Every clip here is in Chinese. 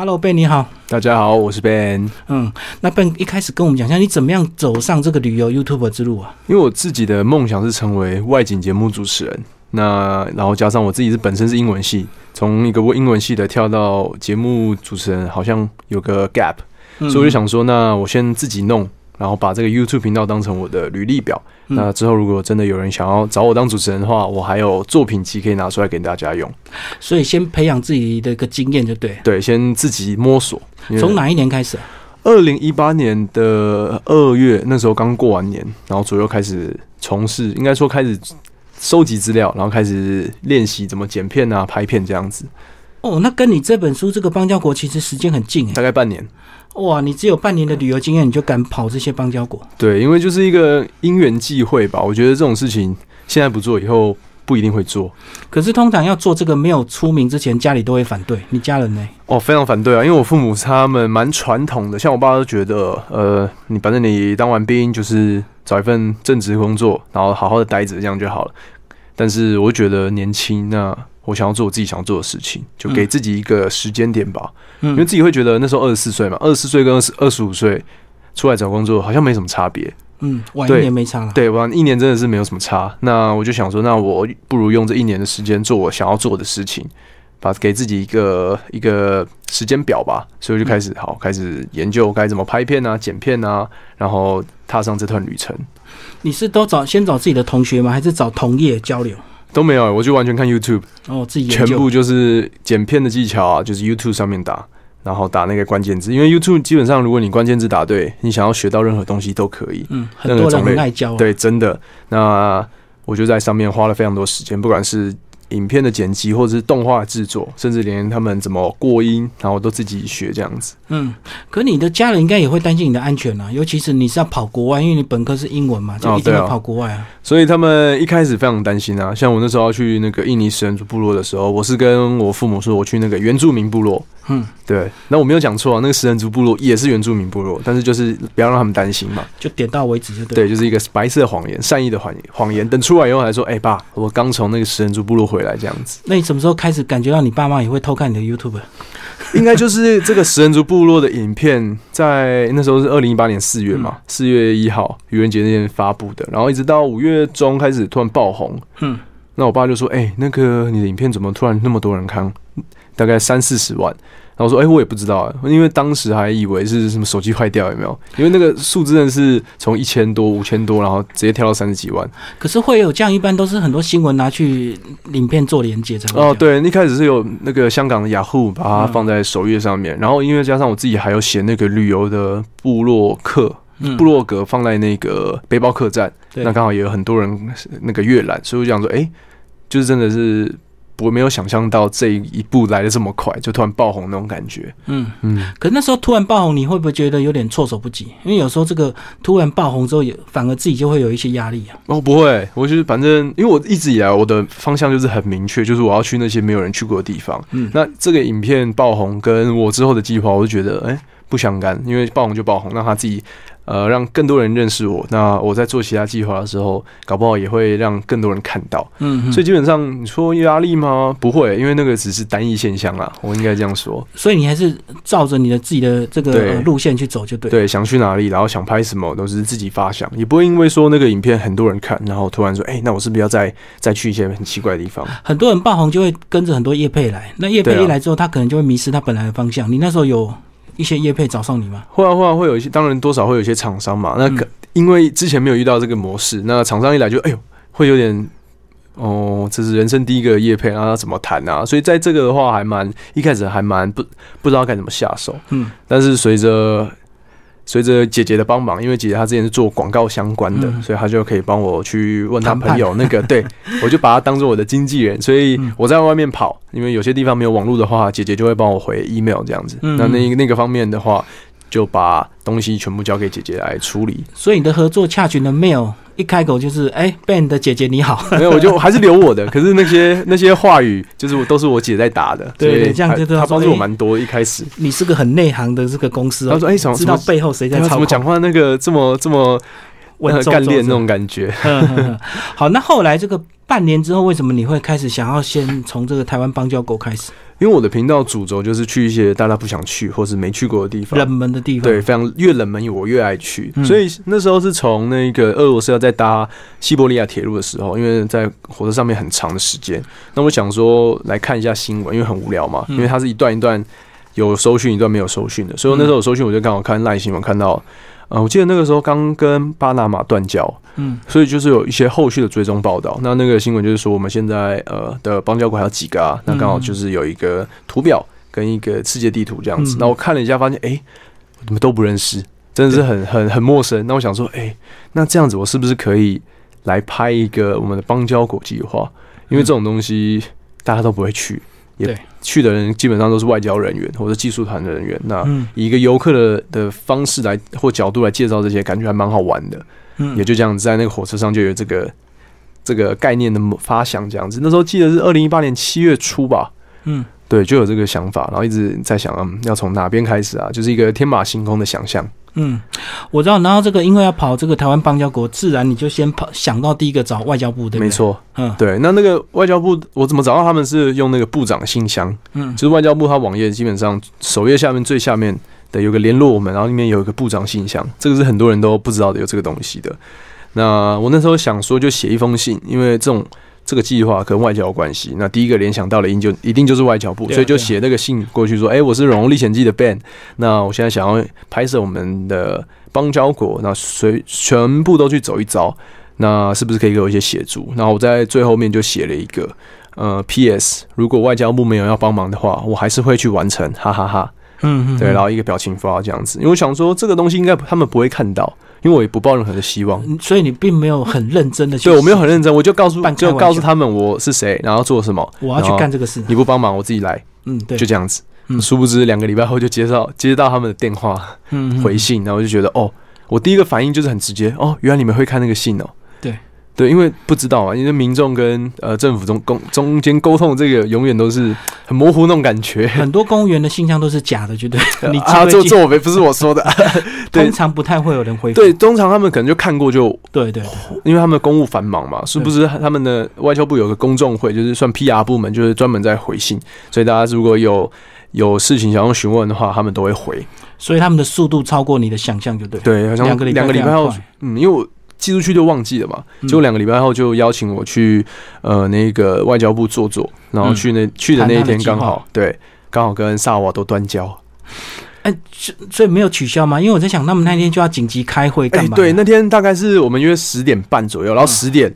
Hello Ben，你好。大家好，我是 Ben。嗯，那 Ben 一开始跟我们讲一下，你怎么样走上这个旅游 YouTube 之路啊？因为我自己的梦想是成为外景节目主持人，那然后加上我自己是本身是英文系，从一个英文系的跳到节目主持人，好像有个 gap，所以我就想说，那我先自己弄。然后把这个 YouTube 频道当成我的履历表。那之后如果真的有人想要找我当主持人的话，我还有作品集可以拿出来给大家用。所以先培养自己的一个经验就对。对，先自己摸索。从哪一年开始？二零一八年的二月，那时候刚过完年，然后左右开始从事，应该说开始收集资料，然后开始练习怎么剪片啊、拍片这样子。哦，那跟你这本书这个邦交国其实时间很近哎，大概半年。哇，你只有半年的旅游经验，你就敢跑这些邦交国？对，因为就是一个因缘际会吧。我觉得这种事情现在不做，以后不一定会做。可是通常要做这个，没有出名之前，家里都会反对。你家人呢？哦，非常反对啊，因为我父母他们蛮传统的，像我爸都觉得，呃，你反正你当完兵就是找一份正职工作，然后好好的待着，这样就好了。但是我觉得年轻那。我想要做我自己想做的事情，就给自己一个时间点吧。因为自己会觉得那时候二十四岁嘛，二十四岁跟二十二十五岁出来找工作好像没什么差别。嗯，晚一年没差了。对，晚一年真的是没有什么差。那我就想说，那我不如用这一年的时间做我想要做的事情，把给自己一个一个时间表吧。所以我就开始好开始研究该怎么拍片啊、剪片啊，然后踏上这段旅程。你是都找先找自己的同学吗？还是找同业交流？都没有，我就完全看 YouTube，哦，自己全部就是剪片的技巧啊，就是 YouTube 上面打，然后打那个关键字，因为 YouTube 基本上如果你关键字打对，你想要学到任何东西都可以。嗯，很多人很爱教。对，真的。那我就在上面花了非常多时间，不管是。影片的剪辑，或者是动画制作，甚至连他们怎么过音，然后都自己学这样子。嗯，可你的家人应该也会担心你的安全啊，尤其是你是要跑国外，因为你本科是英文嘛，就一定要跑国外啊。所以他们一开始非常担心啊。像我那时候要去那个印尼食人族部落的时候，我是跟我父母说我去那个原住民部落。嗯，对，那我没有讲错啊，那个食人族部落也是原住民部落，但是就是不要让他们担心嘛，就点到为止就对。对，就是一个白色谎言，善意的谎言，谎言。等出来以后还说，哎爸，我刚从那个食人族部落回来，这样子。那你什么时候开始感觉到你爸妈也会偷看你的 YouTube？应该就是这个食人族部落的影片，在那时候是二零一八年四月嘛，四月一号愚人节那天发布的，然后一直到五月中开始突然爆红。嗯，那我爸就说，哎，那个你的影片怎么突然那么多人看？大概三四十万。然后说，哎，我也不知道啊，因为当时还以为是什么手机坏掉，有没有？因为那个数字真的是从一千多、五千多，然后直接跳到三十几万。可是会有这样，一般都是很多新闻拿去影片做连接，这样。哦，对，一开始是有那个香港的雅虎把它放在首页上面，然后因为加上我自己还有写那个旅游的部落客、部落格放在那个背包客栈，那刚好也有很多人那个阅览，所以我想说，哎，就是真的是。我没有想象到这一步来的这么快，就突然爆红那种感觉。嗯嗯，可那时候突然爆红，你会不会觉得有点措手不及？因为有时候这个突然爆红之后，也反而自己就会有一些压力啊。哦，不会，我就是反正，因为我一直以来我的方向就是很明确，就是我要去那些没有人去过的地方。嗯，那这个影片爆红跟我之后的计划，我就觉得哎不相干，因为爆红就爆红，让他自己。呃，让更多人认识我。那我在做其他计划的时候，搞不好也会让更多人看到。嗯，所以基本上你说压力吗？不会，因为那个只是单一现象啦。我应该这样说。所以你还是照着你的自己的这个路线去走就对。对，想去哪里，然后想拍什么，都是自己发想，也不会因为说那个影片很多人看，然后突然说，哎，那我是不是要再再去一些很奇怪的地方？很多人爆红就会跟着很多叶配来，那叶配一来之后，他可能就会迷失他本来的方向。你那时候有？一些业配找上你吗？会啊会啊，会有一些，当然多少会有一些厂商嘛。那因为之前没有遇到这个模式，那厂商一来就哎呦，会有点哦，这是人生第一个业配，然后怎么谈啊？所以在这个的话，还蛮一开始还蛮不不知道该怎么下手。嗯，但是随着。随着姐姐的帮忙，因为姐姐她之前是做广告相关的，所以她就可以帮我去问她朋友那个，对 我就把她当做我的经纪人，所以我在外面跑，因为有些地方没有网络的话，姐姐就会帮我回 email 这样子。那那那个方面的话。就把东西全部交给姐姐来处理，所以你的合作洽询的 mail 一开口就是哎，Ben 的姐姐你好，没有我就还是留我的，可是那些那些话语就是我都是我姐在打的，对，这样就他帮助我蛮多。一开始。你是个很内行的这个公司，他说哎，知道背后谁在操么讲话，那个这么这么干练那种感觉。好，那后来这个半年之后，为什么你会开始想要先从这个台湾邦交国开始？因为我的频道主轴就是去一些大家不想去或是没去过的地方，冷门的地方。对，非常越冷门我越爱去。嗯所以那时候是从那个俄罗斯要在搭西伯利亚铁路的时候，因为在火车上面很长的时间，那我想说来看一下新闻，因为很无聊嘛，嗯因为它是一段一段有收讯，一段没有收讯的，所以我那时候有收讯，我就刚好看赖新闻看到。呃，我记得那个时候刚跟巴拿马断交，嗯所以就是有一些后续的追踪报道。那那个新闻就是说，我们现在呃的邦交国还有几个啊？那刚好就是有一个图表跟一个世界地图这样子嗯。那、我看了一下，发现哎、诶我们都不认识，真的是很很很陌生。那我想说，哎、那这样子我是不是可以来拍一个我们的邦交国计划？因为这种东西大家都不会去，也对去的人基本上都是外交人员或者技术团的人员。那嗯以一个游客的的方式来或角度来介绍这些，感觉还蛮好玩的。嗯也就这样子，在那个火车上就有这个这个概念的发想，这样子。那时候记得是二零一八年七月初吧，嗯对，就有这个想法，然后一直在想，嗯，要从哪边开始啊？就是一个天马行空的想象。嗯，我知道。然后这个因为要跑这个台湾邦交国，自然你就先跑想到第一个找外交部，对不对？没。错，嗯对。那那个外交部，我怎么找到他们是用那个部长信箱？嗯就是外交部它网页基本上首页下面最下面的有个联络我们，然后里面有一个部长信箱，这个是很多人都不知道的有这个东西的。那我那时候想说就写一封信，因为这种这个计划跟外交有关系。那第一个联想到的一定就一定就是外交部，所以就写那个信过去说：“哎、我是《荣荣历险记》的 Ben，那我现在想要拍摄我们的邦交国，那随全部都去走一遭，那是不是可以给我一些协助？”然后我在最后面就写了一个。呃，P.S. 如果外交部没有要帮忙的话，我还是会去完成，哈哈哈嗯嗯，对，嗯然后一个表情符号这样子，因为我想说这个东西应该他们不会看到，因为我也不抱任何的希望。嗯所以你并没有很认真的去，对我没有很认真，我就告诉就告诉他们我是谁，然后做什么，我要去干这个事。你不帮忙我自己来，嗯，对，就这样子。嗯殊不知两个礼拜后就接到接到他们的电话嗯嗯回信，然后我就觉得哦，我第一个反应就是很直接，哦，原来你们会看那个信哦。对对，因为不知道啊，因为民众跟呃政府中公中间沟通，这个永远都是很模糊那种感觉。很多公务员的信箱都是假的，绝对。你啊，记不记这这我没不是我说的，对通常不太会有人回复。对，通常他们可能就看过就对对，因为他们公务繁忙嘛，是不是他们的外交部有个公众会，就是算 PR 部门，就是专门在回信，所以大家如果有有事情想要询问的话，他们都会回。所以他们的速度超过你的想象，就对。对，好像两个礼拜两个礼拜后非常快，嗯，因为我寄出去就忘记了嘛，嗯结果两个礼拜后就邀请我去呃那个外交部坐坐，然后去那、去的那一天刚好对，刚好跟萨瓦都断交。哎，所所以没有取消吗？因为我在想，他们那天就要紧急开会哎、干嘛？对，那天大概是我们约十点半左右，然后十点、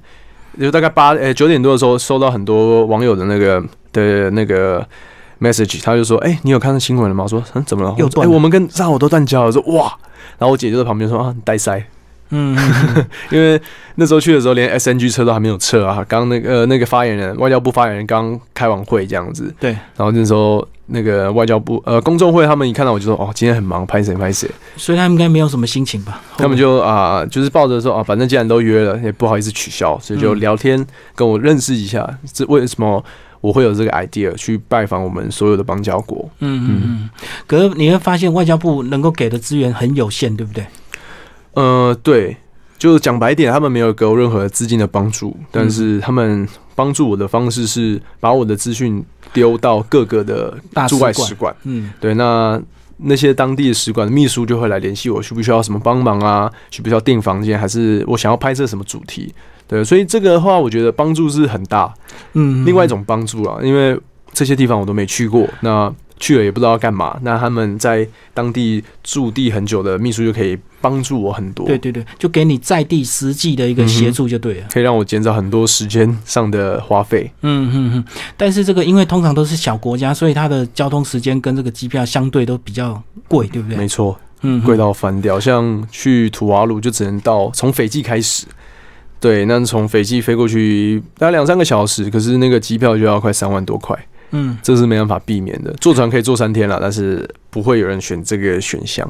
就大概八呃九点多的时候，收到很多网友的那个的那个 message，他就说：“哎、你有看到新闻了吗？”我说：“嗯，怎么了？”我说：“哎、又断了我们跟萨瓦都断交了。”我说：“哇！”然后我姐就在旁边说：“啊，你带塞。”嗯，因为那时候去的时候，连 SNG 车都还没有撤啊。刚那个、呃、那个发言人，外交部发言人刚开完会这样子，对，然后那时候那个外交部呃公众会，他们一看到我就说：“哦，今天很忙，拍谁拍谁。所以他们应该没有什么心情吧？”他们就啊、就是抱着说啊，反正既然都约了，也不好意思取消，所以就嗯聊天跟我认识一下，这为什么我会有这个 idea 去拜访我们所有的邦交国。嗯嗯嗯。可是你会发现，外交部能够给的资源很有限，对不对？呃，对，就讲白一点，他们没有给我任何资金的帮助，但是他们帮助我的方式是把我的资讯丢到各个的驻外使馆。嗯对，那那些当地的使馆的秘书就会来联系我，需不需要什么帮忙啊？需不需要订房间，还是我想要拍摄什么主题？对，所以这个的话，我觉得帮助是很大。嗯。另外一种帮助啊，因为这些地方我都没去过，那去了也不知道要干嘛。那他们在当地驻地很久的秘书就可以帮助我很多，对对对，就给你在地实际的一个协助就对了。可以让我减少很多时间上的花费。嗯嗯嗯。但是这个因为通常都是小国家，所以它的交通时间跟这个机票相对都比较贵，对不对？没错，嗯，贵到翻掉。像去土瓦鲁就只能到从斐济开始，对，那从斐济飞过去大概两三个小时，可是那个机票就要快三万多块，嗯，这是没办法避免的。坐船可以坐三天了，但是不会有人选这个选项，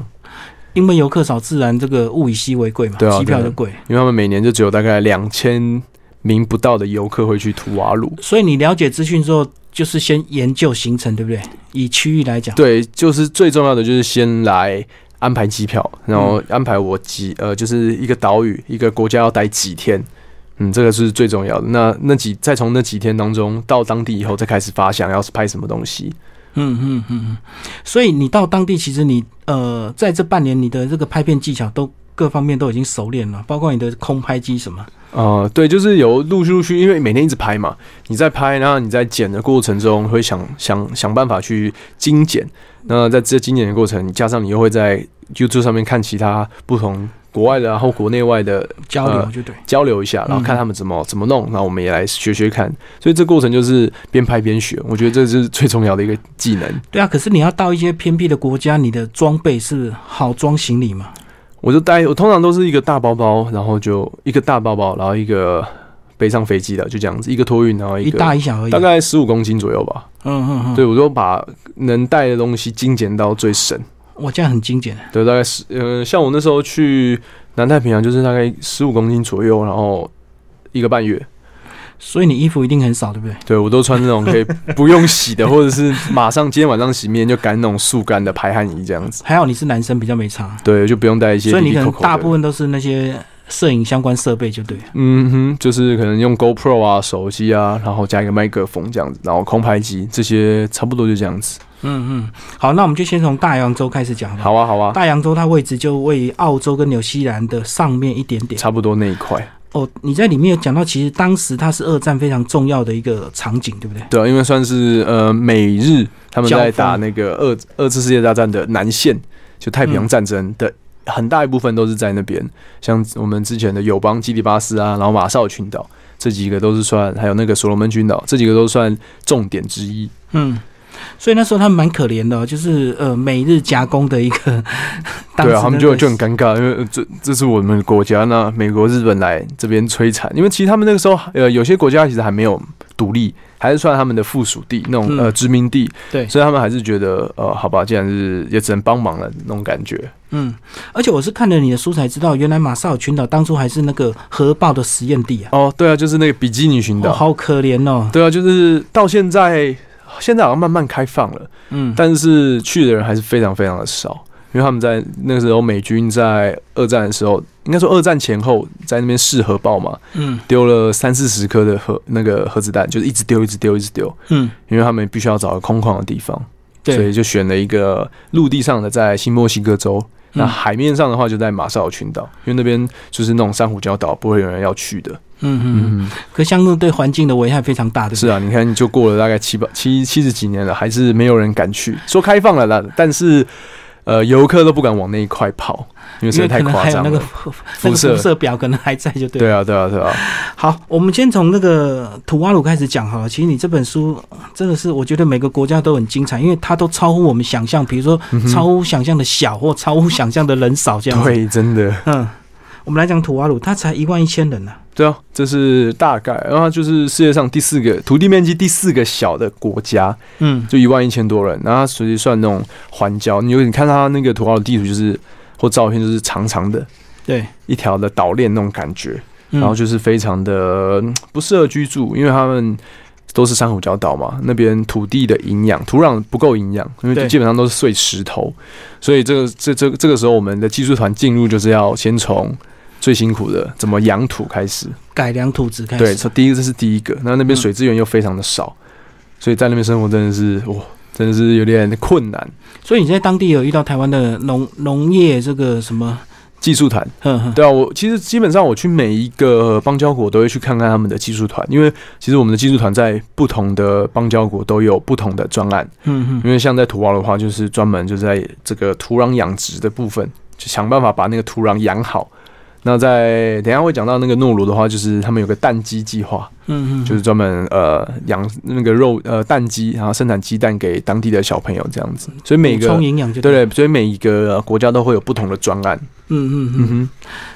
因为游客少，自然这个物以稀为贵嘛，对啊机票就贵。因为他们每年就只有大概两千名不到的游客会去图瓦鲁。所以你了解资讯之后，就是先研究行程，对不对？以区域来讲，对，就是最重要的就是先来安排机票，然后安排我几呃，就是一个岛屿一个国家要待几天，嗯，这个是最重要的。那那几再从那几天当中到当地以后，再开始发想要是拍什么东西。嗯嗯嗯嗯，所以你到当地，其实你呃，在这半年，你的这个拍片技巧都各方面都已经熟练了，包括你的空拍机什么。呃，对，就是有陆续陆续，因为每天一直拍嘛，你在拍，然后你在剪的过程中会想想想办法去精简。那在这精简的过程，加上你又会在 YouTube 上面看其他不同。国外的，然后国内外的交流就对，交流一下，然后看他们怎么怎么弄，然后我们也来学学看。所以这过程就是边拍边学，我觉得这是最重要的一个技能。对啊，可是你要到一些偏僻的国家，你的装备是好装行李吗？我就带，我通常都是一个大包包，然后就一个大包包，然后一个背上飞机的，就这样子，一个托运，然后一大一小而已，大概十五公斤左右吧。嗯嗯嗯，对我都把能带的东西精简到最省。我这样很精简。对，大概十呃，像我那时候去南太平洋，就是大概十五公斤左右，然后一个半月。所以你衣服一定很少，对不对？对，我都穿那种可以不用洗的，或者是马上今天晚上洗面就干那种速干的排汗衣这样子。还好你是男生，比较没差。对，就不用带一些。所以你可能大部分都是那些摄影相关设备，就对。嗯哼，就是可能用 GoPro 啊、手机啊，然后加一个麦克风这样子，然后空拍机这些差不多就这样子。嗯嗯，好，那我们就先从大洋洲开始讲。好啊，好啊。大洋洲它位置就位于澳洲跟纽西兰的上面一点点，差不多那一块。哦，你在里面有讲到，其实当时它是二战非常重要的一个场景，对不对？对啊，因为算是呃美日他们在打那个二二次世界大战的南线，就太平洋战争的很大一部分都是在那边。像我们之前的友邦基里巴斯啊，然后马绍尔群岛这几个都是算，还有那个所罗门群岛这几个都算重点之一。嗯。所以那时候他们蛮可怜的，就是呃，每日加工的一个。对啊，他们就就很尴尬，因为这这是我们国家，那美国、日本来这边摧残，因为其实他们那个时候，呃，有些国家其实还没有独立，还是算他们的附属地，那种呃殖民地。对，所以他们还是觉得，呃，好吧，既然是也只能帮忙了那种感觉。嗯，而且我是看了你的书才知道，原来马绍尔群岛当初还是那个核爆的实验地啊。哦，对啊，就是那个比基尼群岛，好可怜哦。对啊，就是到现在。现在好像慢慢开放了，嗯，但是去的人还是非常非常的少，因为他们在那个时候美军在二战的时候，应该说二战前后在那边试核爆嘛，嗯，丢了三四十颗的核那个核子弹，就是一直丢，一直丢，一直丢，嗯，因为他们必须要找个空旷的地方，所以就选了一个陆地上的，在新墨西哥州。那海面上的话，就在马绍尔群岛，因为那边就是那种珊瑚礁岛，不会有人要去的。嗯嗯，可相对对环境的危害非常大的。是啊，你看，就过了大概七八七七十几年了，还是没有人敢去。说开放了啦，但是呃，游客都不敢往那一块跑。因为实在太夸张了，那个辐射表可能还在，就对。对啊，对啊，对啊。好，我们先从那个土瓦鲁开始讲好了。其实你这本书真的是，我觉得每个国家都很精彩，因为它都超乎我们想象。比如说，超乎想象的小，或超乎想象的人少，这样。对，真的。嗯，我们来讲土瓦鲁，它才一万一千人呢。对啊，这是大概，然后就是世界上第四个土地面积第四个小的国家。嗯，就一万一千多人，然后实际算那种环礁。你有你看它那个土豪的地图，就是。或照片就是长长的，对，一条的岛链那种感觉，然后就是非常的不适合居住，因为他们都是珊瑚礁岛嘛，那边土地的营养土壤不够营养，因为基本上都是碎石头，所以这个这这这个时候我们的技术团进入就是要先从最辛苦的怎么养土开始，改良土质开始，对，从第一个这是第一个，那那边水资源又非常的少，所以在那边生活真的是哇。真的是有点困难，所以你在当地有遇到台湾的农农业这个什么技术团？对啊，我其实基本上我去每一个邦交国都会去看看他们的技术团，因为其实我们的技术团在不同的邦交国都有不同的专案。嗯嗯，因为像在土澳的话，就是专门就在这个土壤养殖的部分，就想办法把那个土壤养好。那在等下会讲到那个诺鲁的话，就是他们有个蛋鸡计划，嗯嗯，就是专门呃养那个肉呃蛋鸡，然后生产鸡蛋给当地的小朋友这样子。所以每个充营养就对对，所以每一个国家都会有不同的专案。嗯嗯嗯哼，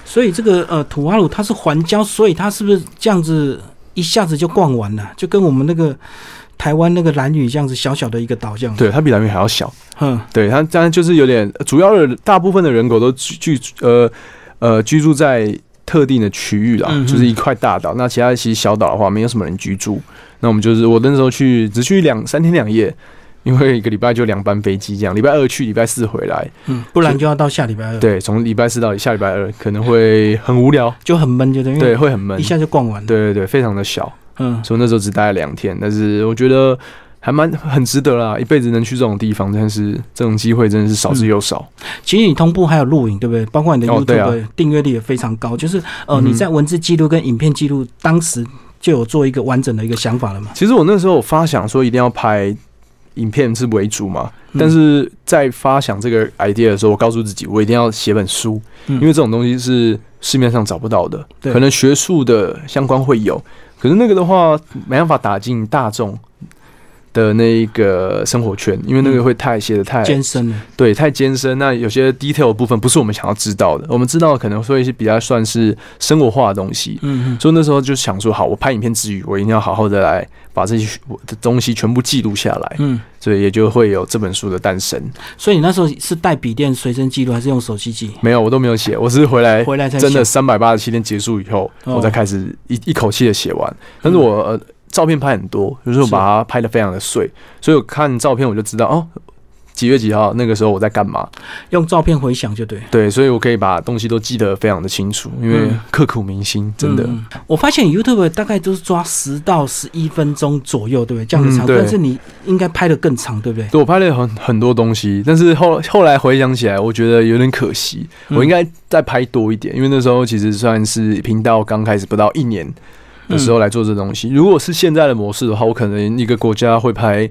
所以这个呃土瓦鲁它是环礁，所以它是不是这样子一下子就逛完了？就跟我们那个台湾那个蓝屿这样子小小的一个岛这样。对，它比蓝屿还要小。嗯，对，它当然就是有点主要的大部分的人口都聚呃。呃，居住在特定的区域啦，就是一块大岛。那其他其实小岛的话，没有什么人居住。那我们就是我那时候去，只去两三天两夜，因为一个礼拜就两班飞机这样，礼拜二去，礼拜四回来。嗯，不然就要到下礼拜二，，对，从礼拜四到下礼拜二可能会很无聊，就很闷，就等于对，会很闷一。下就逛完了。对对对，非常的小，嗯，所以那时候只待了两天，但是我觉得还蛮很值得啦，一辈子能去这种地方，但是这种机会真的是少之又少。其实你同步还有录影，对不对？包括你的 YouTube 订阅率也非常高，就是呃嗯你在文字记录跟影片记录，当时就有做一个完整的一个想法了嘛。其实我那时候有发想说一定要拍影片是为主嘛，嗯但是在发想这个 idea 的时候，我告诉自己我一定要写本书，嗯因为这种东西是市面上找不到的，可能学术的相关会有，可是那个的话没办法打进大众。的那一个生活圈，因为那个会太写的太艰深了，对，太艰深。那有些 detail 的部分不是我们想要知道的，我们知道的可能会是比较算是生活化的东西。嗯嗯，所以那时候就想说，好，我拍影片之余，我一定要好好的来把这些我的东西全部记录下来，嗯，所以也就会有这本书的诞生。所以你那时候是带笔电随身记录，还是用手机记？没有，我都没有写，我是回来回来才真的三百八十七天结束以后，哦我才开始一一口气的写完。但是我、呃、照片拍很多，有时候把它拍的非常的碎，所以我看照片我就知道哦。几月几号？那个时候我在干嘛？用照片回想就对。对，所以我可以把东西都记得非常的清楚，因为嗯刻骨铭心，真的。嗯我发现 YouTube 大概都是抓十到十一分钟左右，对不对？这样子长但是你应该拍的更长，对不对？对我拍了很很多东西，但是后后来回想起来，我觉得有点可惜，嗯我应该再拍多一点，因为那时候其实算是频道刚开始不到一年的时候来做这东西。如果是现在的模式的话，我可能一个国家会拍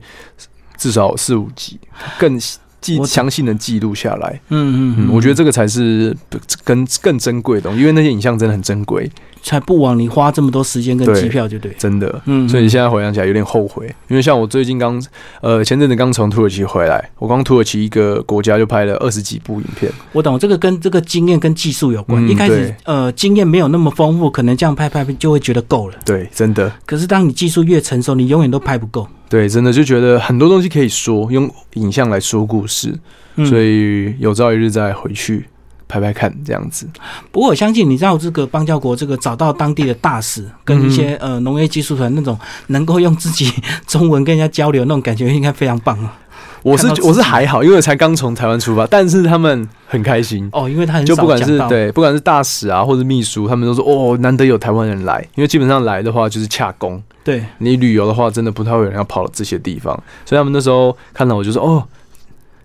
至少四五集，更记我详细的记录下来。嗯嗯嗯，我觉得这个才是更更珍贵的因为那些影像真的很珍贵，才不枉你花这么多时间跟机票，就对。真的。嗯，所以你现在回想起来有点后悔，因为像我最近刚呃前阵子刚从土耳其回来，我光土耳其一个国家就拍了二十几部影片。我懂，这个跟这个经验跟技术有关。嗯一开始呃经验没有那么丰富，可能这样拍拍就会觉得够了。对，真的，可是当你技术越成熟，你永远都拍不够。对，真的就觉得很多东西可以说，用影像来说故事，嗯，所以有朝一日再回去拍拍看这样子。不过我相信，你知道这个邦交国这个找到当地的大使跟一些、呃农业技术团那种能够用自己中文跟人家交流那种感觉，应该非常棒啊。我是我是还好，因为我才刚从台湾出发，但是他们很开心。哦，因为他很就不管是对，不管是大使啊，或者秘书，他们都说哦，难得有台湾人来，因为基本上来的话就是洽工，对。你旅游的话，真的不太会有人要跑到这些地方，所以他们那时候看到我就说哦，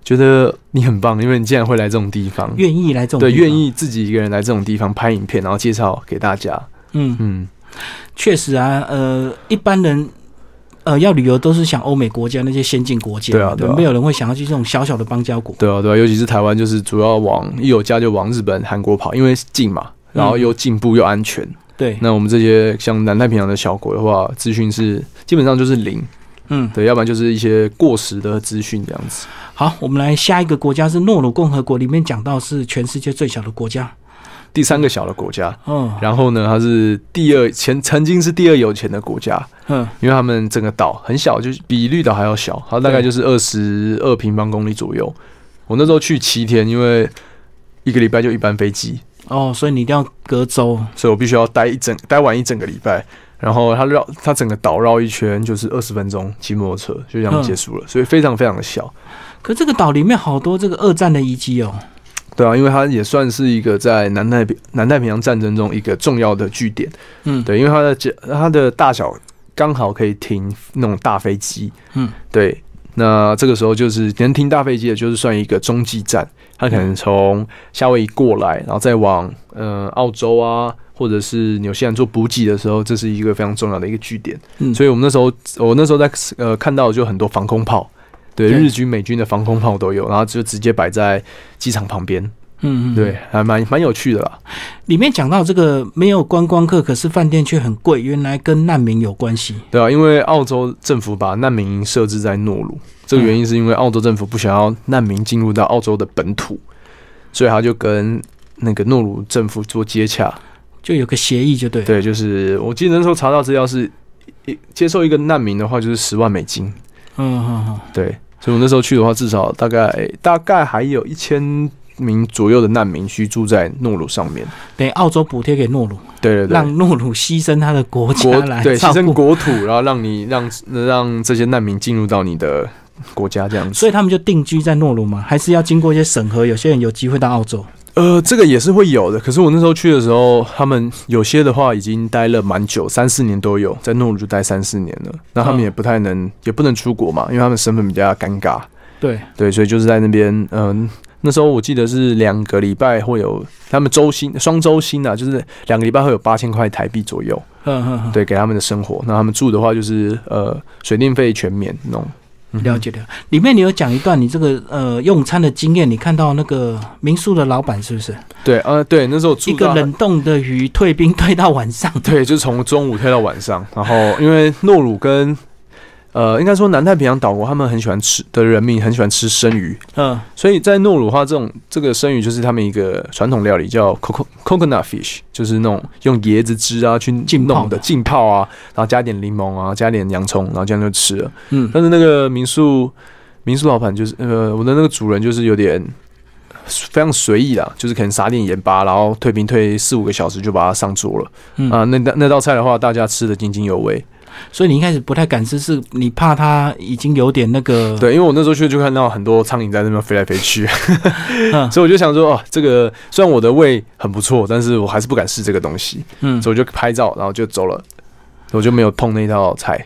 觉得你很棒，因为你竟然会来这种地方，愿意来这种对，地方。愿，意自己一个人来这种地方拍影片，然后介绍给大家，嗯，嗯，确实啊，呃，一般人。呃，要旅游都是想欧美国家那些先进国家嘛，对啊对啊。没有人会想要去这种小小的邦交国。对啊，对啊，尤其是台湾，就是主要往一有家就往日本、韩国跑，因为近嘛，然后又进步又安全。对，那我们这些像南太平洋的小国的话，资讯是基本上就是零，嗯，对，要不然就是一些过时的资讯这样子。好，我们来下一个国家是诺鲁共和国，里面讲到是全世界最小的国家。第三个小的国家，嗯，然后呢，它是第二前曾经是第二有钱的国家，嗯，因为他们整个岛很小，就是比绿岛还要小，它大概就是二十二平方公里左右。我那时候去七天，因为一个礼拜就一班飞机，哦，所以你一定要隔周。所以我必须要待一整待完一整个礼拜。然后它绕它整个岛绕一圈就是二十分钟，骑摩托车就这样结束了，所以非常非常的小。可这个岛里面好多这个二战的遗迹哦。对啊，因为它也算是一个在南太平南太平洋战争中一个重要的据点。嗯，对，因为它的它的大小刚好可以停那种大飞机。嗯，对。那这个时候就是能停大飞机的，就是算一个中继站。它可能从夏威夷过来，然后再往呃澳洲啊，或者是纽西兰做补给的时候，这是一个非常重要的一个据点。嗯，所以我们那时候我那时候在呃看到就很多防空炮，对，对日军、美军的防空炮都有，然后就直接摆在机场旁边。嗯嗯，对，还蛮蛮有趣的啦。里面讲到这个没有观光客，可是饭店却很贵，原来跟难民有关系。对啊，因为澳洲政府把难民营设置在诺鲁，这个原因是因为澳洲政府不想要难民进入到澳洲的本土，所以他就跟那个诺鲁政府做接洽。就有个协议就对。对，就是我记得那时候查到资料是，一接受一个难民的话就是十万美金。嗯嗯嗯，对，所以我那时候去的话，至少大概大概还有一千名左右的难民居住在诺鲁上面。等于澳洲补贴给诺鲁，对对对，让诺鲁牺牲他的国家国来对牺牲。国土，然后让你让让这些难民进入到你的国家这样子。所以他们就定居在诺鲁吗？还是要经过一些审核？有些人有机会到澳洲。呃，这个也是会有的。可是我那时候去的时候，他们有些的话已经待了蛮久，三四年都有，在诺鲁就待三四年了。那他们也不太能，也不能出国嘛，因为他们身份比较尴尬。对对，所以就是在那边，嗯，那时候我记得是两个礼拜会有他们周薪双周薪啊，就是两个礼拜会有八千块台币左右。嗯嗯嗯，对，给他们的生活。那他们住的话，就是呃，水电费全免那种。了解的，里面你有讲一段你这个呃用餐的经验，你看到那个民宿的老板是不是？对，呃，对，那时候住一个冷冻的鱼退冰退到晚上，对，就从中午退到晚上，然后因为诺鲁跟。呃，应该说南太平洋岛国他们很喜欢吃的人民很喜欢吃生鱼，嗯，所以在诺鲁话这种这个生鱼就是他们一个传统料理叫 coco coconut fish，就是那种用椰子汁啊去浸弄的浸泡啊，然后加点柠檬啊，加点洋葱，然后这样就吃了。嗯，但是那个民宿民宿老板就是呃我的那个主人就是有点非常随意啦，就是可能撒点盐巴，然后退冰退四五个小时就把它上桌了。嗯啊，那那那道菜的话，大家吃的津津有味。所以你一开始不太敢吃，是你怕它已经有点那个？对，因为我那时候去就看到很多苍蝇在那边飞来飞去，所以我就想说，哦，这个虽然我的胃很不错，但是我还是不敢试这个东西。嗯，所以我就拍照，然后就走了，我就没有碰那道菜。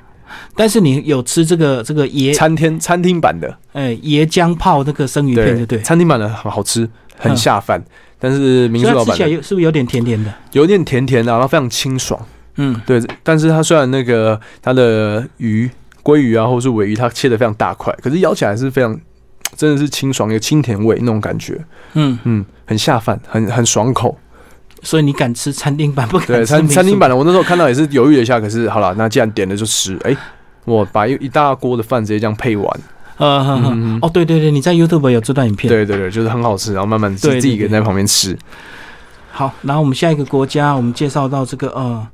但是你有吃这个这个椰餐厅餐厅版的，哎，椰浆泡那个生鱼片，对对？餐厅版的很好吃，很下饭。但是民宿老板吃起来是不是有点甜甜的？有点甜甜的，然后非常清爽。嗯，对，但是它虽然那个它的鱼鲑鱼啊，或者是尾鱼，它切的非常大块，可是咬起来是非常真的是清爽，有清甜味那种感觉。嗯嗯，很下饭，很很爽口。所以你敢吃餐厅版不？对，餐餐厅版的，我那时候看到也是犹豫了一下，可是好了，那既然点了就吃。哎，我把一一大锅的饭直接这样配完。嗯哦，对对对，你在 YouTube 有这段影片。对对对，就是很好吃，然后慢慢自己一个人在旁边吃。好，然后我们下一个国家，我们介绍到这个呃。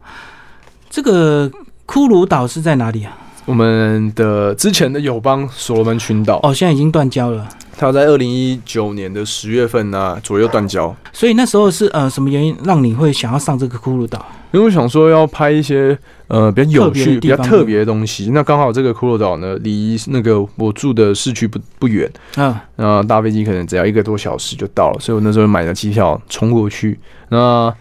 这个骷髅岛是在哪里啊？我们的之前的友邦所罗门群岛哦，现在已经断交了。它在二零一九年的十月份呢左右断交。所以那时候是呃什么原因让你会想要上这个骷髅岛？因为我想说要拍一些呃比较有趣、比较特别的东西。那刚好这个骷髅岛呢离那个我住的市区不不远，嗯，那搭飞机可能只要一个多小时就到了，所以我那时候买了机票冲过去。那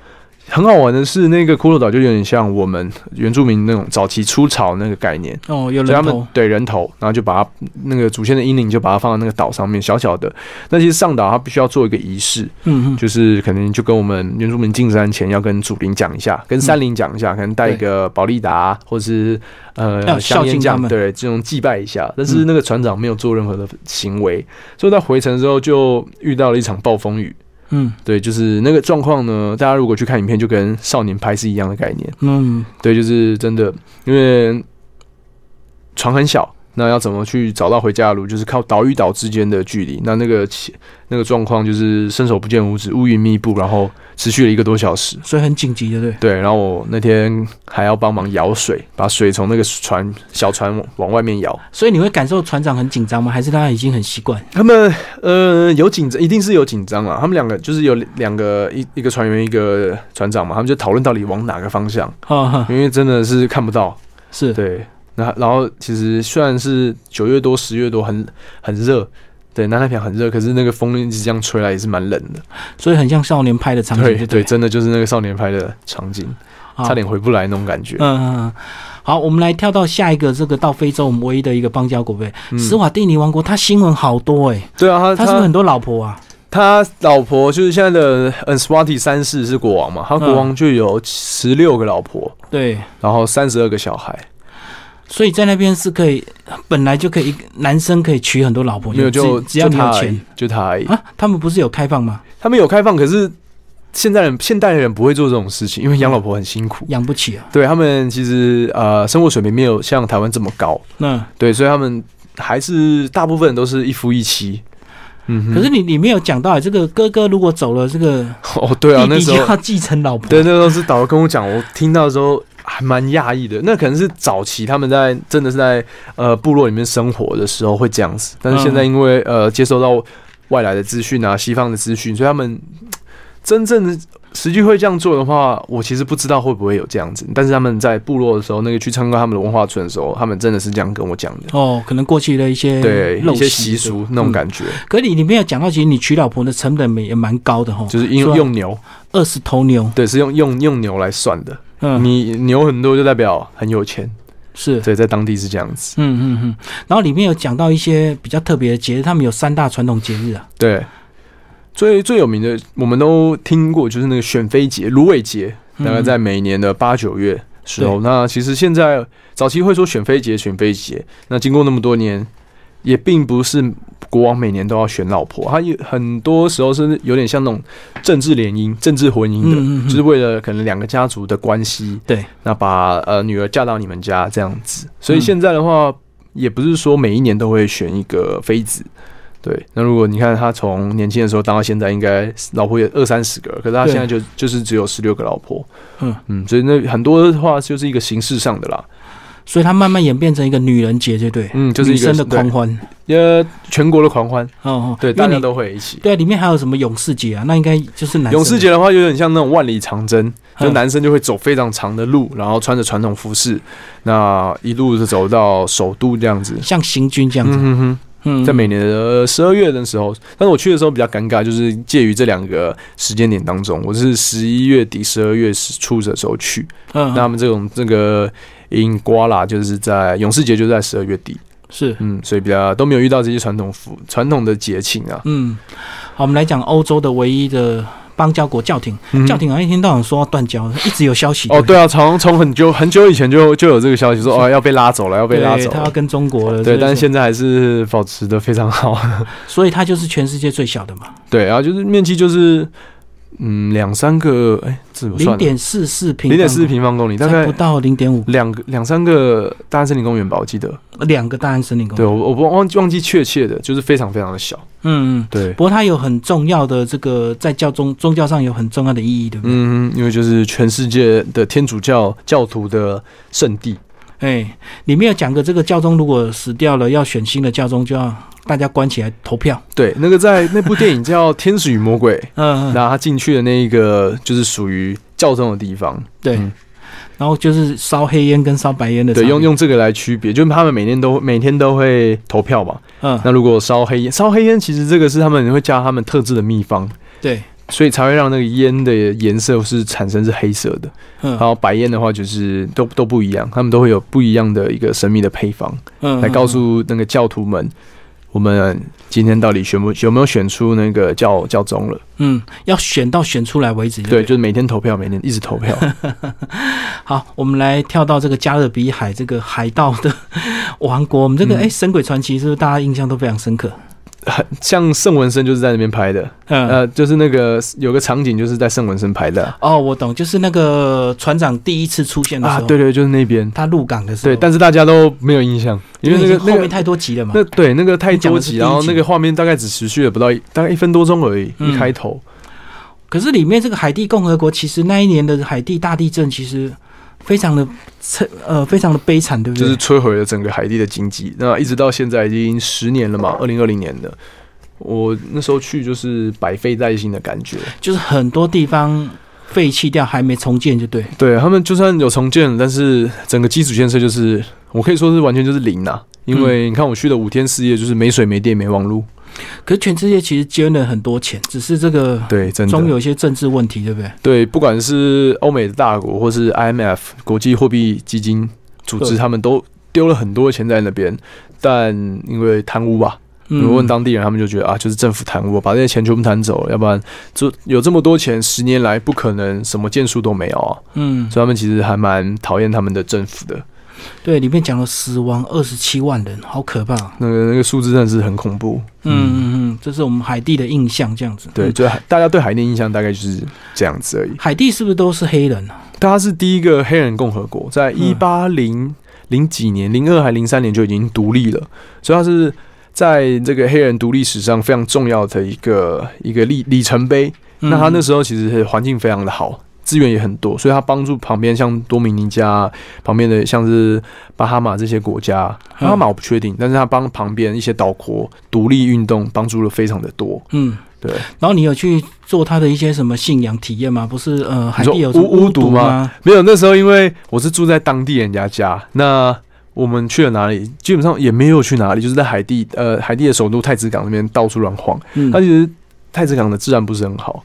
很好玩的是，那个骷髅岛就有点像我们原住民那种早期出草那个概念。哦，有人头，对人头，然后就把它那个祖先的阴灵就把它放在那个岛上面，小小的。那其实上岛它必须要做一个仪式，嗯，就是可能就跟我们原住民进山前要跟祖灵讲一下，跟山灵讲一下，可能带一个宝利达或者是呃香烟酱，对，这种祭拜一下。但是那个船长没有做任何的行为，所以在回程之后就遇到了一场暴风雨。嗯，对，就是那个状况呢。大家如果去看影片，就跟少年拍是一样的概念。嗯，对，就是真的，因为床很小。那要怎么去找到回家的路？就是靠岛与岛之间的距离。那那个那个状况就是伸手不见五指，乌云密布，然后持续了一个多小时，所以很紧急的，对。对，然后我那天还要帮忙舀水，把水从那个船小船往外面舀。所以你会感受船长很紧张吗？还是他已经很习惯？他们呃有紧张，一定是有紧张啊。他们两个就是有两个一一个船员一个船长嘛，他们就讨论到底往哪个方向，因为真的是看不到。是对。那然后其实虽然是九月多十月多很很热，对南太平洋很热，可是那个风一直这样吹来也是蛮冷的，所以很像少年拍的场景。对对，真的就是那个少年拍的场景，差点回不来那种感觉。嗯嗯，好，我们来跳到下一个这个到非洲我们唯一的一个邦交国呗，斯瓦蒂尼王国，他新闻好多哎。对啊，他他是不是很多老婆啊？他老婆就是现在的恩斯瓦蒂三世是国王嘛，他国王就有十六个老婆，对，然后三十二个小孩。所以在那边是可以，本来就可以，男生可以娶很多老婆，没有就只要你有钱，就他而已啊。他们不是有开放吗？他们有开放，可是现在人现代人不会做这种事情，因为养老婆很辛苦，养不起啊。对他们其实呃生活水平没有像台湾这么高，那对，所以他们还是大部分都是一夫一妻。嗯，可是你你没有讲到这个哥哥如果走了，这个 哦对啊，那时候要继承老婆，对，那时候是导游跟我讲，我听到的时候。还蛮讶异的，那可能是早期他们在真的是在呃部落里面生活的时候会这样子，但是现在因为呃接收到外来的资讯啊，西方的资讯，所以他们真正的实际会这样做的话，我其实不知道会不会有这样子。但是他们在部落的时候，那个去参观他们的文化村的时候，他们真的是这样跟我讲的。哦，可能过去的一些对一些习习俗那种感觉，嗯。可你里面有讲到，其实你娶老婆的成本也蛮高的哈，就是用说用牛，二十头牛，对，是用用用牛来算的。嗯，你牛很多就代表很有钱，是，对，在当地是这样子。嗯嗯嗯，然后里面有讲到一些比较特别的节日，他们有三大传统节日啊，对，最最有名的我们都听过，就是那个选妃节、芦苇节，嗯。大概在每年的八九月时候。那其实现在早期会说选妃节、选妃节，那经过那么多年，也并不是国王每年都要选老婆，他有很多时候是有点像那种政治联姻、政治婚姻的，嗯嗯嗯。就是为了可能两个家族的关系，对，那把呃女儿嫁到你们家这样子。所以嗯。现在的话，也不是说每一年都会选一个妃子。对，那如果你看他从年轻的时候当到现在，应该老婆也二三十个，可是他对现在就就是只有十六个老婆。嗯嗯，所以那很多的话就是一个形式上的啦。所以他慢慢演变成一个女人节，对对？嗯，就是一生的狂欢，呃全国的狂欢，哦哦，对，大家都会一起。对啊，里面还有什么勇士节啊？那应该就是男生勇士节的话，有点像那种万里长征，就嗯男生就会走非常长的路，然后穿着传统服饰，那一路是走到首都这样子。像行军这样子，嗯哼哼。嗯，在每年的十二月的时候，但是我去的时候比较尴尬，就是介于这两个时间点当中，我是十一月底、十二月初的时候去。嗯，那他们这种这个英瓜啦，就是在勇士节就在十二月底，是，嗯，所以比较都没有遇到这些传统服传统的节庆啊。嗯，好，我们来讲欧洲的唯一的邦交国教廷，嗯教廷好像一天到晚说要断交，一直有消息。哦，对啊，从从很久很久以前就就有这个消息说哦要被拉走了，要被拉走了。他要跟中国了，对，但是现在还是保持的非常好。所以它就是全世界最小的嘛，对，然后就是面积就是嗯两三个，哎，这我算，零点四四平，零点四，平方公里，大概不到零点五，两个两三个大安森林公园吧，我记得。两个大安森林公园对，我我不忘记忘记确切的，就是非常非常的小。嗯嗯。对，不过它有很重要的这个在教宗宗教上有很重要的意义，对不对？嗯，因为就是全世界的天主教教徒的圣地。哎，里面有讲个这个教宗如果死掉了，要选新的教宗，就要大家关起来投票。对，那个在那部电影叫《天使与魔鬼》，嗯嗯，那他进去的那一个就是属于教宗的地方。对嗯。然后就是烧黑烟跟烧白烟的对，用用这个来区别，就是他们每天都每天都会投票嘛。嗯，那如果烧黑烟，烧黑烟其实这个是他们会加他们特制的秘方，对，所以才会让那个烟的颜色是产生是黑色的。嗯然后白烟的话就是都都不一样，他们都会有不一样的一个神秘的配方，嗯来告诉那个教徒们，我们今天到底选不有没有选出那个教教宗了？嗯，要选到选出来为止。对，就是每天投票，每天一直投票。好，我们来跳到这个加勒比海这个海盗的王国。我们这个嗯哎，神鬼传奇是不是大家印象都非常深刻？很像圣文森就是在那边拍的，嗯，呃，就是那个有个场景就是在圣文森拍的。哦，我懂，就是那个船长第一次出现的时啊，候，对，对，就是那边。他入港的时候，对，但是大家都没有印象，因为那个后面太多集了嘛。那对那个太多集，然后那个画面大概只持续了不到一大概一分多钟而已，嗯。一开头。可是里面这个海地共和国，其实那一年的海地大地震，其实非常的惨，呃，非常的悲惨，对不对？就是摧毁了整个海地的经济。那一直到现在已经十年了嘛，二零二零年的，我那时候去就是百废待兴的感觉。就是很多地方废弃掉，还没重建，就对。对他们就算有重建，但是整个基础建设就是我可以说是完全就是零呐、因为你看我去了五天四夜，就是没水没电没网路。可是全世界其实捐了很多钱，只是这个对，真的。中有一些政治问题，对不对？对，不管是欧美的大国，或是 IMF 国际货币基金组织，他们都丢了很多钱在那边，但因为贪污吧，如果问当地人，他们就觉得啊，就是政府贪污，把这些钱全部贪走了，要不然就有这么多钱，十年来不可能什么建树都没有啊。嗯，所以他们其实还蛮讨厌他们的政府的，对，里面讲了死亡二十七万人，好可怕。那个那个数字真的是很恐怖。嗯嗯嗯，这是我们海地的印象，这样子。对，嗯就大家对海地印象大概就是这样子而已。海地是不是都是黑人啊？它是第一个黑人共和国，在一八零零几年，零二还零三年就已经独立了，所以它是在这个黑人独立史上非常重要的一个一个里里程碑。那他那嗯时候其实环境非常的好，资源也很多，所以他帮助旁边像多米尼加旁边的像是巴哈马这些国家，嗯巴哈马我不确定，但是他帮旁边一些岛国独立运动帮助了非常的多。嗯对，然后你有去做他的一些什么信仰体验吗？不是，呃，海说地有巫巫毒毒吗？没有，那时候因为我是住在当地人家家，那我们去了哪里？基本上也没有去哪里，就是在海地，呃，海地的首都太子港那边到处乱晃。嗯他其实太子港的治安不是很好，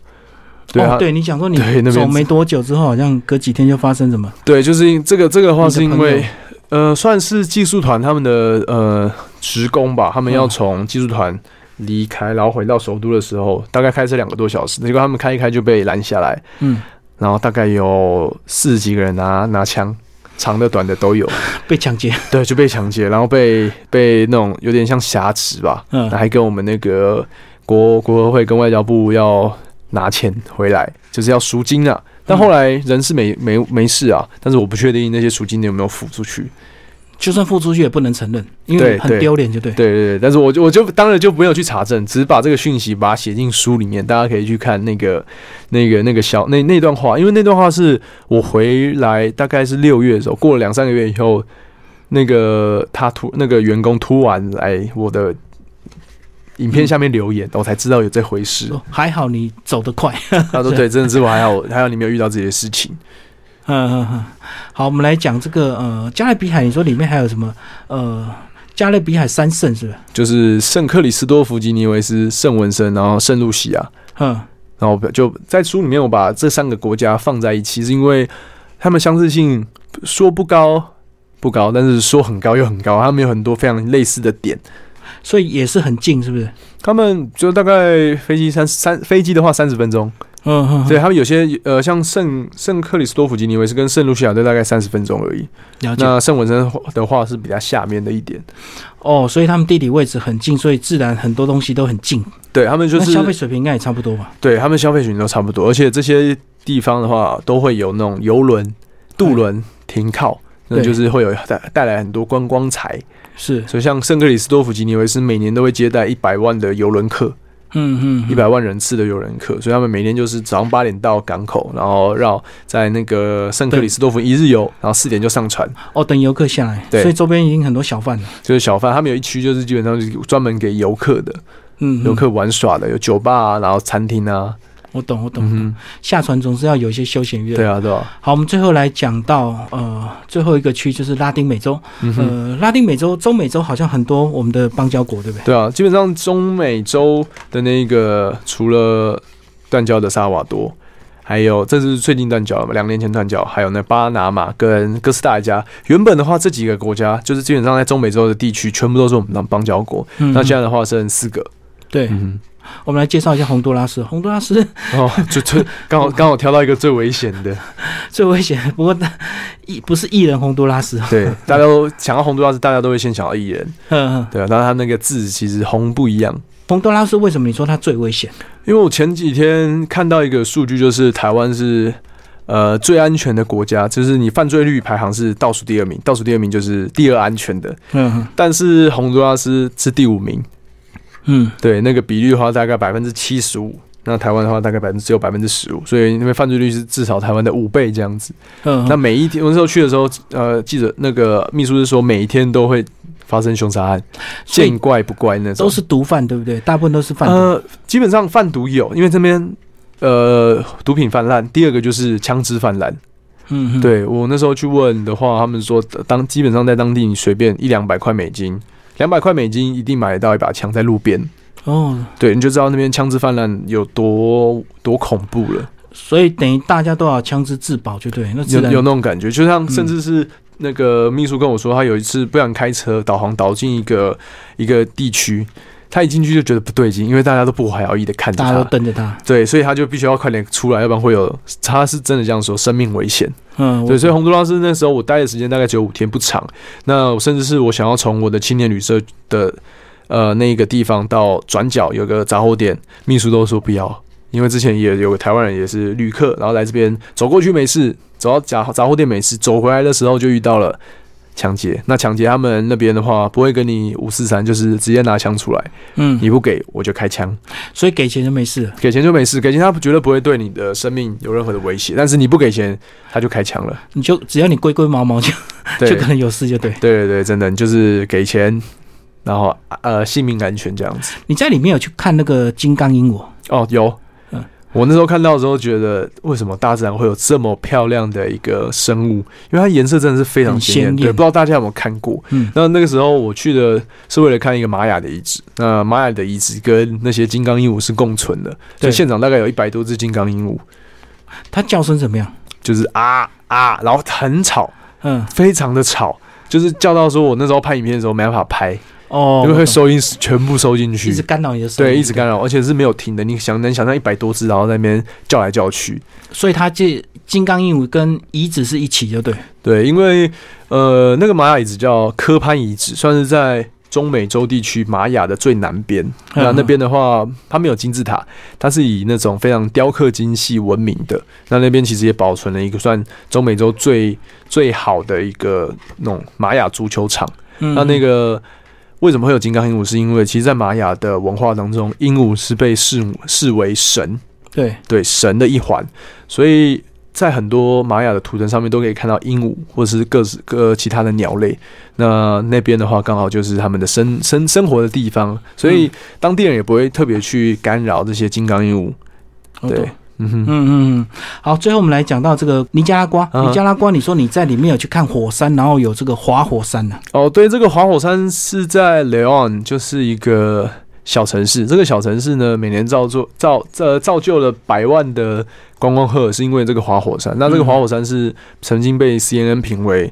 对啊，哦，对你讲说你走没多久之后，好像隔几天就发生什么？对，就是因这个这个的话是因为呃，算是技术团他们的呃职工吧，他们要嗯从技术团离开，然后回到首都的时候，大概开车两个多小时，结果他们开一开就被拦下来，嗯，然后大概有四十几个人拿拿枪，长的短的都有，被抢劫。对，就被抢劫，然后被被那种有点像挟持吧，嗯，还跟我们那个国国合会跟外交部要拿钱回来，就是要赎金啊。但后来人是没没没事啊，但是我不确定那些赎金有没有付出去。就算付出去也不能承认，因为很丢脸，就对。对对对，但是我就我就当然就没有去查证，只是把这个讯息把它写进书里面，大家可以去看那个那个那个小那那段话，因为那段话是我回来大概是六月的时候，过了两三个月以后，那个他突那个员工突然来我的影片下面留言，我才知道有这回事。哦还好你走得快。他说对，真的是我还好，还好你没有遇到这些事情。嗯嗯嗯，好，我们来讲这个呃，加勒比海，你说里面还有什么呃，加勒比海三圣是不是？就是圣克里斯多夫吉尼维斯、圣文森，然后圣露西亚，嗯然后就在书里面我把这三个国家放在一起，是因为他们相似性说不高不高，但是说很高又很高，他们有很多非常类似的点。所以也是很近，是不是？他们就大概飞机三三飞机的话三十分钟，嗯嗯，对他们有些呃像圣圣克里斯多夫吉尼维斯跟圣露西亚都大概三十分钟而已。那圣文森的话是比较下面的一点，哦，所以他们地理位置很近，所以自然很多东西都很近。对他们就是消费水平应该也差不多吧？对他们消费水平都差不多，而且这些地方的话都会有那种游轮、渡轮停靠，那就是会有带带来很多观光财。是，所以像圣克里斯多夫吉尼维斯每年都会接待一百万的游轮客，嗯嗯，一百万人次的游轮客，所以他们每年就是早上八点到港口，然后绕在那个圣克里斯多夫一日游，然后四点就上船，哦，等游客下来，对。所以周边已经很多小贩了。就是小贩，他们有一区就是基本上就是专门给游客的，嗯，嗯。游客玩耍的，有酒吧啊，然后餐厅啊，我懂我懂。嗯下船总是要有一些休闲娱，乐。对啊，对啊，好，我们最后来讲到呃最后一个区就是拉丁美洲。嗯。呃，拉丁美洲、中美洲好像很多我们的邦交国，对不对？对啊，基本上中美洲的那个除了断交的萨尔瓦多，还有这是最近断交了嘛，两年前断交，还有那巴拿马跟哥斯达黎加。原本的话，这几个国家就是基本上在中美洲的地区，全部都是我们的邦交国。嗯那现在的话剩四个，对，嗯我们来介绍一下洪都拉斯。洪都拉斯，哦，就就刚好 刚好挑到一个最危险的，最危险，不过艺不是艺人洪都拉斯。对，大家都想到洪都拉斯，大家都会先想到艺人，嗯嗯，对啊，但是他那个字其实红不一样。洪都拉斯为什么你说它最危险？因为我前几天看到一个数据，就是台湾是呃最安全的国家，就是你犯罪率排行是倒数第二名，倒数第二名就是第二安全的，嗯但是洪都拉斯是第五名，嗯，对，那个比率的话大概百分之七十五。那台湾的话大概百分之只有百分之十五，所以那边犯罪率是至少台湾的五倍这样子。嗯，那每一天，我那时候去的时候，呃，记者那个秘书是说每一天都会发生凶杀案，见怪不怪那种。都是毒贩，对不对？大部分都是贩毒。呃，基本上贩毒有，因为这边呃毒品泛滥，第二个就是枪支泛滥。嗯嗯，对我那时候去问的话，他们说当基本上在当地你随便一两百块美金，两百块美金一定买得到一把枪在路边。哦，对，你就知道那边枪支泛滥有多多恐怖了，所以等于大家都要枪支自保，就对。那有有那种感觉，就像嗯甚至是。那个秘书跟我说，他有一次不想开车，导航导进一个一个地区，他一进去就觉得不对劲，因为大家都不怀好意的看着大家都他，瞪着他。对，所以他就必须要快点出来，要不然会有他是真的这样说，生命危险。嗯，对，所以洪都拉斯那时候我待的时间大概只有五天，不长。那甚至是我想要从我的青年旅社的呃那个地方到转角有个杂货店，秘书都说不要，因为之前也有个台湾人也是旅客，然后来这边走过去没事，走到杂杂货店没事，走回来的时候就遇到了。抢劫，那抢劫他们那边的话，不会跟你五四三，就是直接拿枪出来，嗯，你不给我就开枪，所以给钱就没事了。给钱就没事，给钱他绝对不会对你的生命有任何的威胁，但是你不给钱，他就开枪了，你就只要你龟龟毛毛就对就可能有事，就对。对对对，真的，你就是给钱，然后呃性命安全这样子。你在里面有去看那个金刚鹦鹉？哦，有嗯。我那时候看到的时候，觉得为什么大自然会有这么漂亮的一个生物？因为它颜色真的是非常鲜艳。对，不知道大家有没有看过？嗯，那那个时候我去的是为了看一个玛雅的遗址。那玛雅的遗址跟那些金刚鹦鹉是共存的，所以现场大概有一百多只金刚鹦鹉，它叫声怎么样？就是啊啊，然后很吵，嗯，非常的吵，就是叫到说我那时候拍影片的时候没办法拍，哦，因为会收音全部收进去一直，干扰你的手，对，一直干扰，而且是没有停的。你想能想象一百多只，然后在那边叫来叫去，所以它这金刚鹦鹉跟遗址是一起，就对。对，因为呃那个玛雅遗址叫科潘遗址，算是在中美洲地区玛雅的最南边。那嗯那边的话，它没有金字塔，它是以那种非常雕刻精细闻名的。那那边其实也保存了一个算中美洲最最好的一个那种玛雅足球场。嗯那那个为什么会有金刚鹦鹉？是因为其实，在玛雅的文化当中，鹦鹉是被视视为神，对，对神的一环，所以在很多玛雅的图腾上面都可以看到鹦鹉或者是各式各其他的鸟类。那那边的话，刚好就是他们的生生生活的地方，所以当地人也不会特别去干扰这些金刚鹦鹉。对，嗯嗯嗯，好，最后我们来讲到这个尼加拉瓜。嗯尼加拉瓜，你说你在里面有去看火山，然后有这个滑火山呢、哦，对，这个滑火山是在 Leon，就是一个小城市。这个小城市呢，每年造作造呃造就了百万的观光客，是因为这个滑火山。那这个滑火山是曾经被 CNN 评为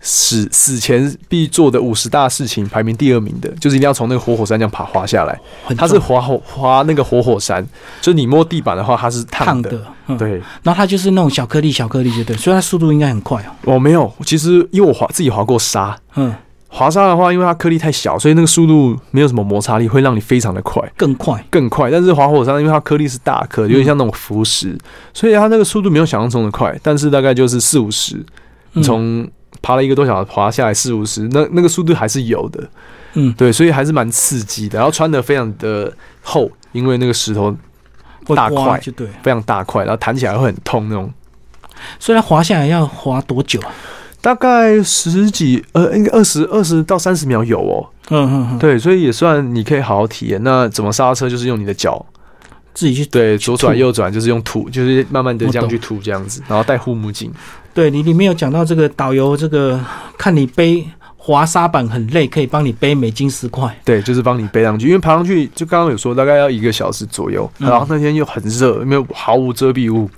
死死前必做的五十大事情排名第二名的，就是一定要从那个活火山这样爬滑下来。很它是滑火滑那个活火山，就是你摸地板的话，它是烫的。对，然后它就是那种小颗粒、小颗粒，就对，所以它速度应该很快哦。我没有，其实因为我滑自己滑过沙，嗯，滑沙的话，因为它颗粒太小，所以那个速度没有什么摩擦力，会让你非常的快。更快。更快，但是滑火山因为它颗粒是大颗，有点像那种浮石，所以它那个速度没有想象中的快，但是大概就是四五十，嗯从爬了一个多小时滑下来四五十，那那个速度还是有的，嗯，对，所以还是蛮刺激的。然后穿的非常的厚，因为那个石头大块就对。非常大块，然后弹起来会很痛那种。所以它滑下来要滑多久啊？大概十几呃，应该二十二十到三十秒有哦，嗯嗯嗯，对，所以也算你可以好好体验。那怎么刹车？就是用你的脚自己去。对，左转右转就是用吐，就是慢慢的这样去吐这样子，然后戴护目镜。对你里面有讲到这个导游，这个看你背滑沙板很累，可以帮你背美金十块。对，就是帮你背上去，因为爬上去就刚刚有说大概要一个小时左右，嗯然后那天又很热，没有毫无遮蔽物，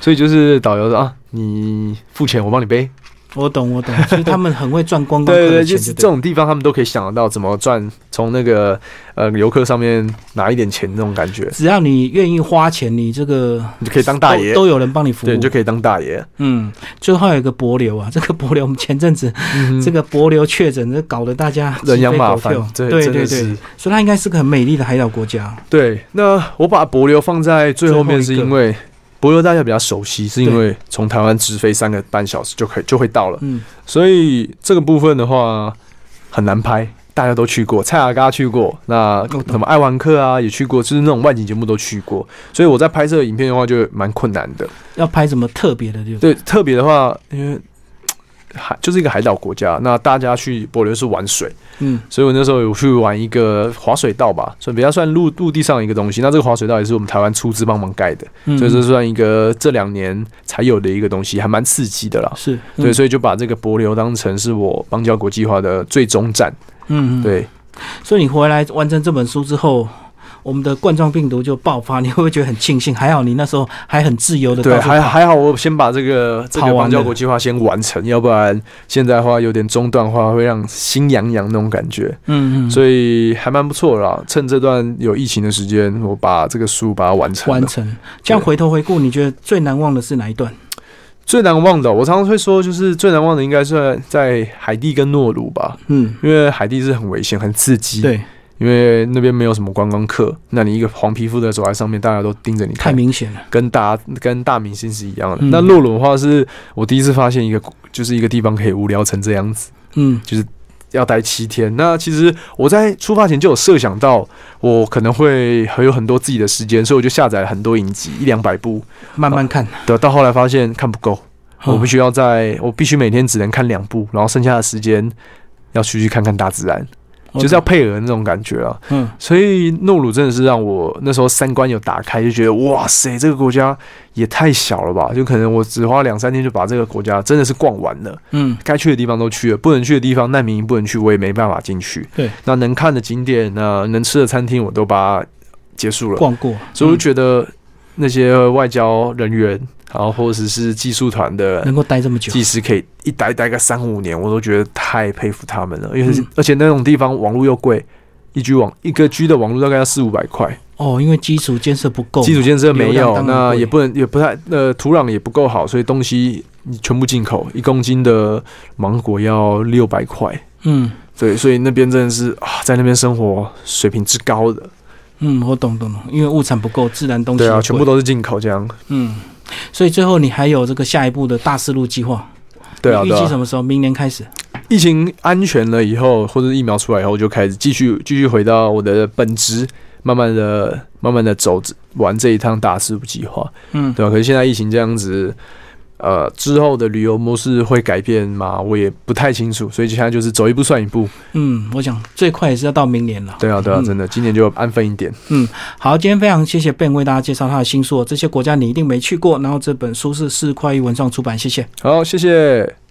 所以就是导游说啊，你付钱我帮你背。我懂，我懂，所 以他们很会赚观光客对对对，的钱，就是这种地方他们都可以想得到怎么赚，从那个呃游客上面拿一点钱那种感觉，只要你愿意花钱，你这个你就可以当大爷。都，有人帮你服务。对，你就可以当大爷。嗯，最后还有一个博流啊，这个博流我们前阵子、嗯这个博流确诊，这搞得大家人仰马翻对，对对。所以它应该是个很美丽的海岛国家。对，那我把帛琉放在最后面，是因为帛琉大家比较熟悉，是因为从台湾直飞三个半小时就可以就会到了，嗯，所以这个部分的话很难拍。大家都去过，蔡阿嘎去过，那什么爱玩客啊也去过，就是那种外景节目都去过，所以我在拍摄影片的话就蛮困难的。要拍什么特别的就对，特别的话，因为海就是一个海岛国家，那大家去帛琉是玩水，嗯所以我那时候有去玩一个滑水道吧，所以比较算陆陆地上的一个东西。那这个滑水道也是我们台湾出资帮忙盖的，嗯，所以这算一个这两年才有的一个东西，还蛮刺激的啦。是对，嗯所以就把这个帛琉当成是我邦交国际化的最终站。嗯嗯，对，所以你回来完成这本书之后，我们的冠状病毒就爆发，你会不会觉得很庆幸？还好你那时候还很自由的对，还还好我先把这个这个邦交国计划先完成，要不然现在的话有点中断的话，会让心痒痒那种感觉。嗯嗯，所以还蛮不错的啦。趁这段有疫情的时间，我把这个书把它完成。完成。这样回头回顾，你觉得最难忘的是哪一段？最难忘的，我常常会说，就是最难忘的应该是在海地跟诺鲁吧，嗯，因为海地是很危险、很刺激。，对，因为那边没有什么观光客，那你一个黄皮肤的走在上面，大家都盯着你太，明显了。跟大跟大明星是一样的。嗯那洛鲁的话，是我第一次发现一个，就是一个地方可以无聊成这样子。嗯就是要待七天。那其实我在出发前就有设想到，我可能会还有很多自己的时间，所以我就下载了很多影集，一两百部。慢慢看。的到后来发现看不够，我必须须要在我必须每天只能看两部，然后剩下的时间要出去看看大自然。就是要配合那种感觉啊。嗯所以诺鲁真的是让我那时候三观有打开，就觉得哇塞，这个国家也太小了吧！就可能我只花两三天就把这个国家真的是逛完了，嗯该去的地方都去了，不能去的地方难民营不能去，我也没办法进去。对，那能看的景点，那能吃的餐厅，我都把它结束了。逛过，所以我觉得那些外交人员，然后或者是技术团的能够待这么久，技师，可以一待待个三五年，我都觉得太佩服他们了。因为、嗯而且那种地方网络又贵，一 G 网一个 G 的网络大概要四五百块，哦，因为基础建设不够，基础建设没有，那也不能也不太呃土壤也不够好，所以东西你全部进口，一公斤的芒果要六百块。嗯。对，所以那边真的是啊，在那边生活水平之高的，嗯，我懂懂懂，因为物产不够，自然东西对啊，全部都是进口这样。嗯，所以最后你还有这个下一步的大思路计划，对啊，预。计什么时候？明年开始。疫情安全了以后，或者疫苗出来以后，就开始继续继续回到我的本职，慢慢的、慢慢的走完这一趟大事计划，嗯，对吧、可是现在疫情这样子，呃，之后的旅游模式会改变吗？我也不太清楚，所以现在就是走一步算一步。嗯，我想最快也是要到明年了。对啊，对啊，嗯真的，今年就安分一点。嗯好，今天非常谢谢 Ben 为大家介绍他的新书哦，这些国家你一定没去过。然后这本书是四块一文创出版，谢谢。好，谢谢。